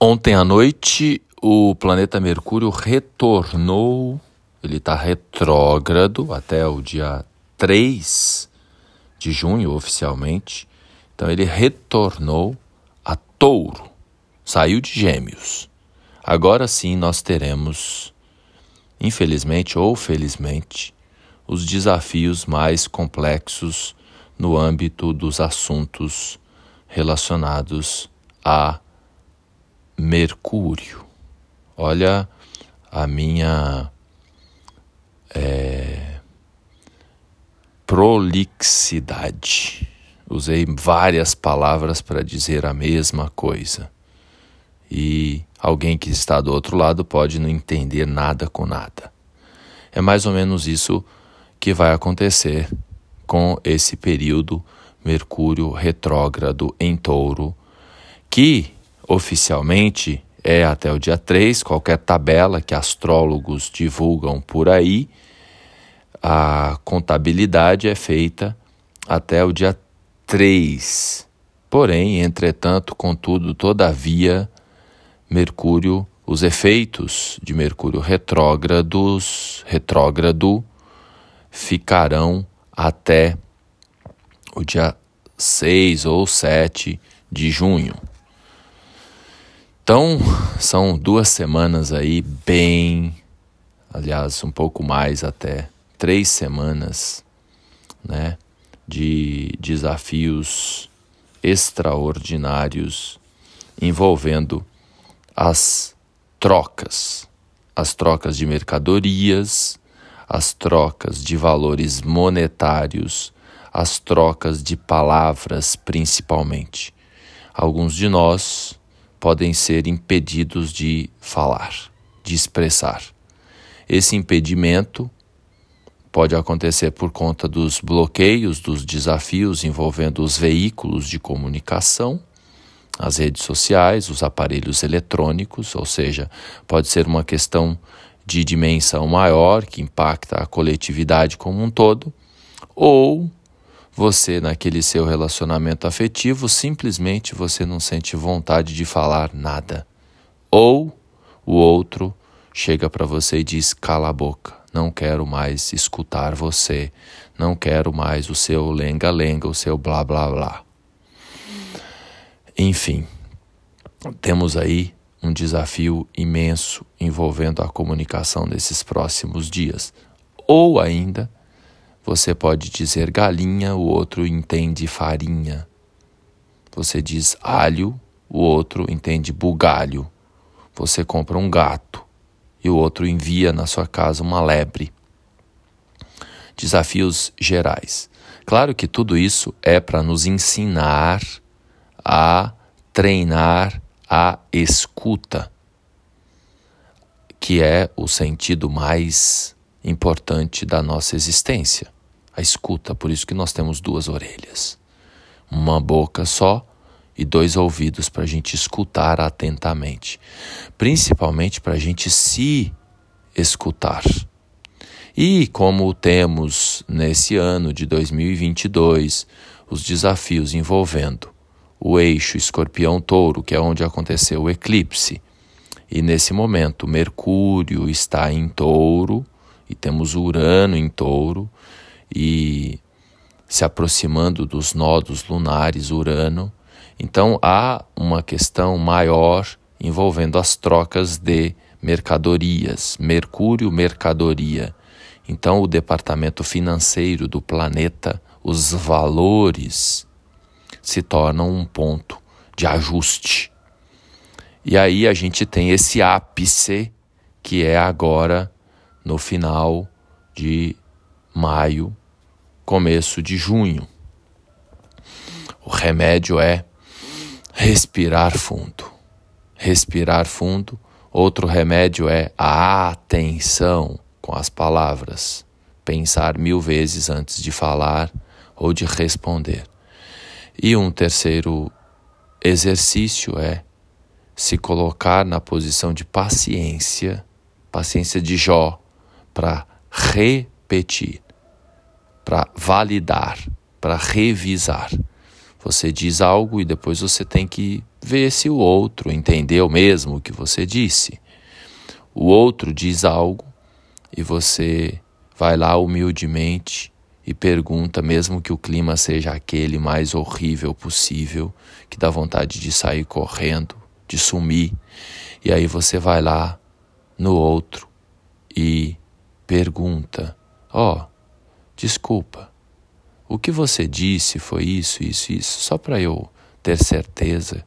Ontem à noite, o planeta Mercúrio retornou, ele está retrógrado até o dia 3 de junho, oficialmente. Então, ele retornou a touro, saiu de gêmeos. Agora sim, nós teremos, infelizmente ou felizmente, os desafios mais complexos no âmbito dos assuntos relacionados a Mercúrio. Olha a minha é, prolixidade. Usei várias palavras para dizer a mesma coisa. E alguém que está do outro lado pode não entender nada com nada. É mais ou menos isso que vai acontecer com esse período Mercúrio retrógrado em Touro, que oficialmente é até o dia 3, qualquer tabela que astrólogos divulgam por aí, a contabilidade é feita até o dia 3. Porém, entretanto, contudo, todavia, Mercúrio, os efeitos de Mercúrio retrógrados, retrógrado, ficarão até o dia 6 ou 7 de junho. Então, são duas semanas aí bem, aliás, um pouco mais até, três semanas, né, de desafios extraordinários envolvendo as trocas, as trocas de mercadorias, as trocas de valores monetários, as trocas de palavras principalmente. Alguns de nós podem ser impedidos de falar, de expressar. Esse impedimento pode acontecer por conta dos bloqueios, dos desafios envolvendo os veículos de comunicação, as redes sociais, os aparelhos eletrônicos, ou seja, pode ser uma questão de dimensão maior que impacta a coletividade como um todo, ou você naquele seu relacionamento afetivo simplesmente você não sente vontade de falar nada. Ou o outro chega para você e diz: "Cala a boca, não quero mais escutar você, não quero mais o seu lenga-lenga, o seu blá blá blá". Enfim, temos aí um desafio imenso envolvendo a comunicação nesses próximos dias. Ou ainda, você pode dizer galinha, o outro entende farinha. Você diz alho, o outro entende bugalho. Você compra um gato e o outro envia na sua casa uma lebre. Desafios gerais. Claro que tudo isso é para nos ensinar a treinar a escuta, que é o sentido mais importante da nossa existência a escuta, por isso que nós temos duas orelhas, uma boca só e dois ouvidos para a gente escutar atentamente, principalmente para a gente se escutar. E como temos nesse ano de 2022 os desafios envolvendo o eixo escorpião-touro, que é onde aconteceu o eclipse, e nesse momento Mercúrio está em touro e temos Urano em touro, e se aproximando dos nodos lunares Urano. Então há uma questão maior envolvendo as trocas de mercadorias, Mercúrio mercadoria. Então o departamento financeiro do planeta, os valores se tornam um ponto de ajuste. E aí a gente tem esse ápice que é agora no final de maio começo de junho. O remédio é respirar fundo. Respirar fundo. Outro remédio é a atenção com as palavras. Pensar mil vezes antes de falar ou de responder. E um terceiro exercício é se colocar na posição de paciência, paciência de Jó, para repetir para validar, para revisar. Você diz algo e depois você tem que ver se o outro entendeu mesmo o que você disse. O outro diz algo e você vai lá humildemente e pergunta, mesmo que o clima seja aquele mais horrível possível, que dá vontade de sair correndo, de sumir. E aí você vai lá no outro e pergunta: Ó, oh, desculpa, o que você disse foi isso, isso, isso, só para eu ter certeza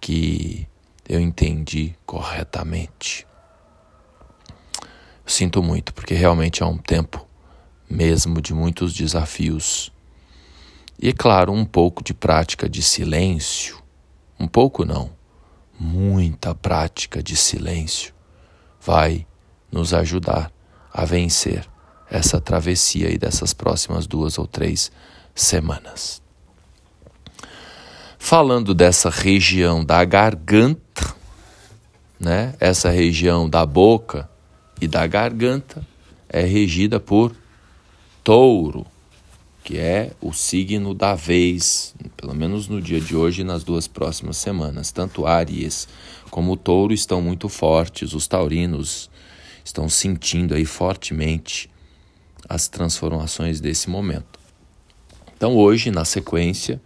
que eu entendi corretamente. Sinto muito, porque realmente é um tempo mesmo de muitos desafios. E, é claro, um pouco de prática de silêncio. Um pouco não, muita prática de silêncio vai nos ajudar a vencer essa travessia aí dessas próximas duas ou três semanas. Falando dessa região da garganta, né? Essa região da boca e da garganta é regida por Touro, que é o signo da vez, pelo menos no dia de hoje e nas duas próximas semanas. Tanto Aries como Touro estão muito fortes, os taurinos estão sentindo aí fortemente as transformações desse momento. Então, hoje, na sequência,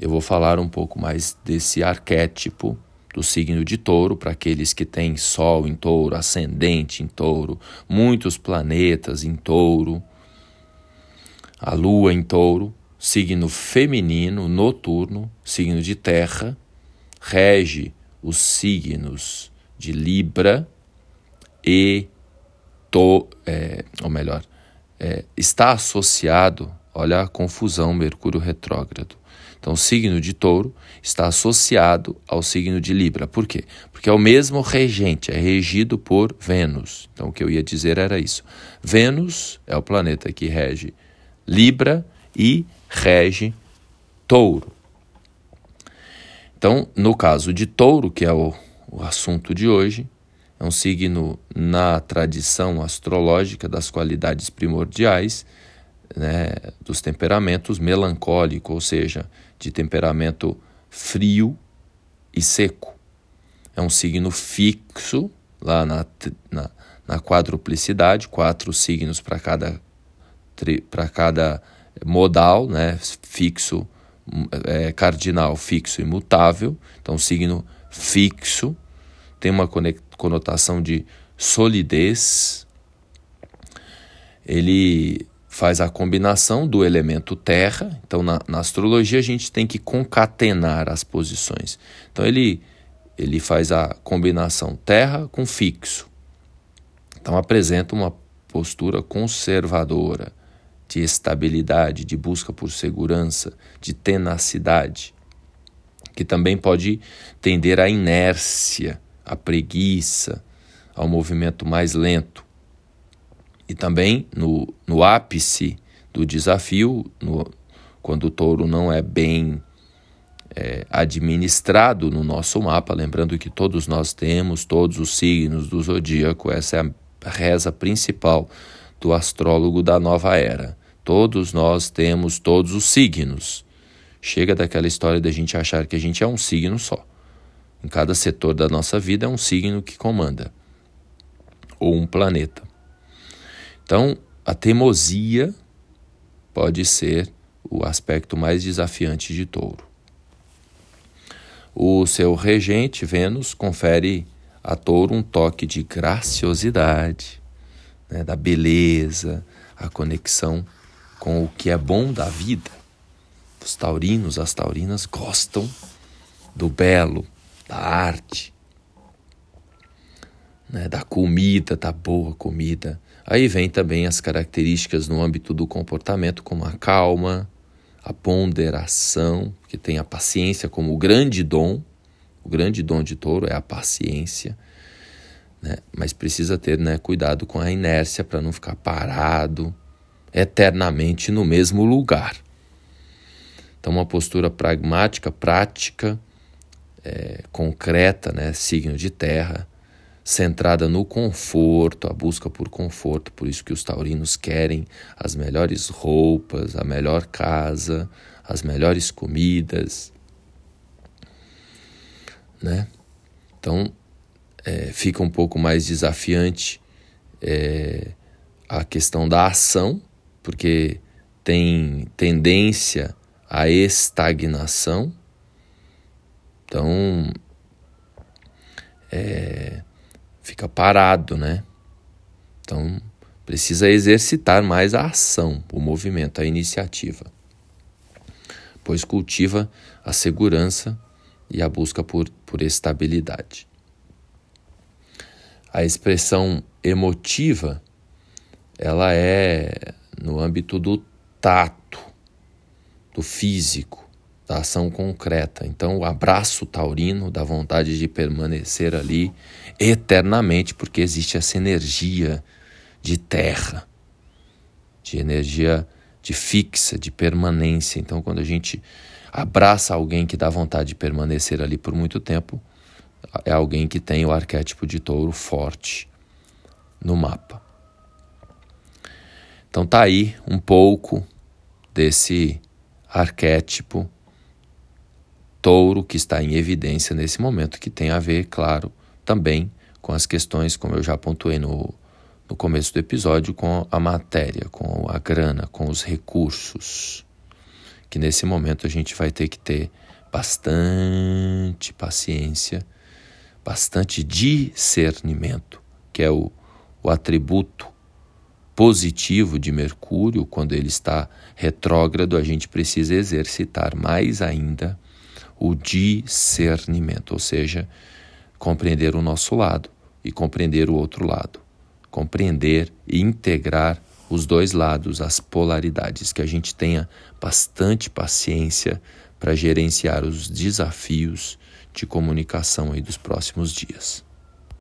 eu vou falar um pouco mais desse arquétipo do signo de touro, para aqueles que têm Sol em touro, ascendente em touro, muitos planetas em touro, a Lua em touro, signo feminino, noturno, signo de terra, rege os signos de Libra e, to, é, ou melhor, é, está associado, olha a confusão, Mercúrio retrógrado. Então, o signo de touro está associado ao signo de Libra. Por quê? Porque é o mesmo regente, é regido por Vênus. Então, o que eu ia dizer era isso. Vênus é o planeta que rege Libra e rege touro. Então, no caso de touro, que é o, o assunto de hoje, é um signo na tradição astrológica das qualidades primordiais, né, dos temperamentos melancólico, ou seja, de temperamento frio e seco. É um signo fixo, lá na, na, na quadruplicidade, quatro signos para cada, para cada modal, né, fixo, é, cardinal, fixo e mutável. Então, signo fixo tem uma conotação de solidez. Ele faz a combinação do elemento terra. Então, na, na, astrologia, a gente tem que concatenar as posições. Então, ele, ele faz a combinação terra com fixo. Então, apresenta uma postura conservadora, de estabilidade, de busca por segurança, de tenacidade, que também pode tender à inércia à preguiça, ao movimento mais lento. E também no, no ápice do desafio, no, quando o touro não é bem é, administrado no nosso mapa, lembrando que todos nós temos todos os signos do zodíaco, essa é a reza principal do astrólogo da nova era. Todos nós temos todos os signos. Chega daquela história da gente achar que a gente é um signo só. Em cada setor da nossa vida é um signo que comanda, ou um planeta. Então, a teimosia pode ser o aspecto mais desafiante de touro. O seu regente, Vênus, confere a touro um toque de graciosidade, né, da beleza, a conexão com o que é bom da vida. Os taurinos, as taurinas gostam do belo, da arte, né, da comida, da boa comida. Aí vem também as características no âmbito do comportamento, como a calma, a ponderação, que tem a paciência como o grande dom. O grande dom de touro é a paciência, né? mas precisa ter né, cuidado com a inércia para não ficar parado eternamente no mesmo lugar. Então, uma postura pragmática, prática, é, concreta, né, signo de terra, centrada no conforto, a busca por conforto, por isso que os taurinos querem as melhores roupas, a melhor casa, as melhores comidas, né? Então é, fica um pouco mais desafiante é, a questão da ação, porque tem tendência à estagnação. Então é, fica parado, né? Então precisa exercitar mais a ação, o movimento, a iniciativa, pois cultiva a segurança e a busca por, por estabilidade. A expressão emotiva, ela é no âmbito do tato, do físico, da ação concreta. Então, o abraço taurino, da vontade de permanecer ali eternamente, porque existe essa energia de terra, de energia de fixa, de permanência. Então, quando a gente abraça alguém que dá vontade de permanecer ali por muito tempo, é alguém que tem o arquétipo de touro forte no mapa. Então tá aí um pouco desse arquétipo touro que está em evidência nesse momento, que tem a ver, claro, também com as questões, como eu já pontuei no, no começo do episódio, com a matéria, com a grana, com os recursos que nesse momento a gente vai ter que ter bastante paciência, bastante discernimento, que é o, o atributo positivo de Mercúrio, quando ele está retrógrado, a gente precisa exercitar mais ainda o discernimento, ou seja, compreender o nosso lado e compreender o outro lado, compreender e integrar os dois lados, as polaridades, que a gente tenha bastante paciência para gerenciar os desafios de comunicação aí dos próximos dias.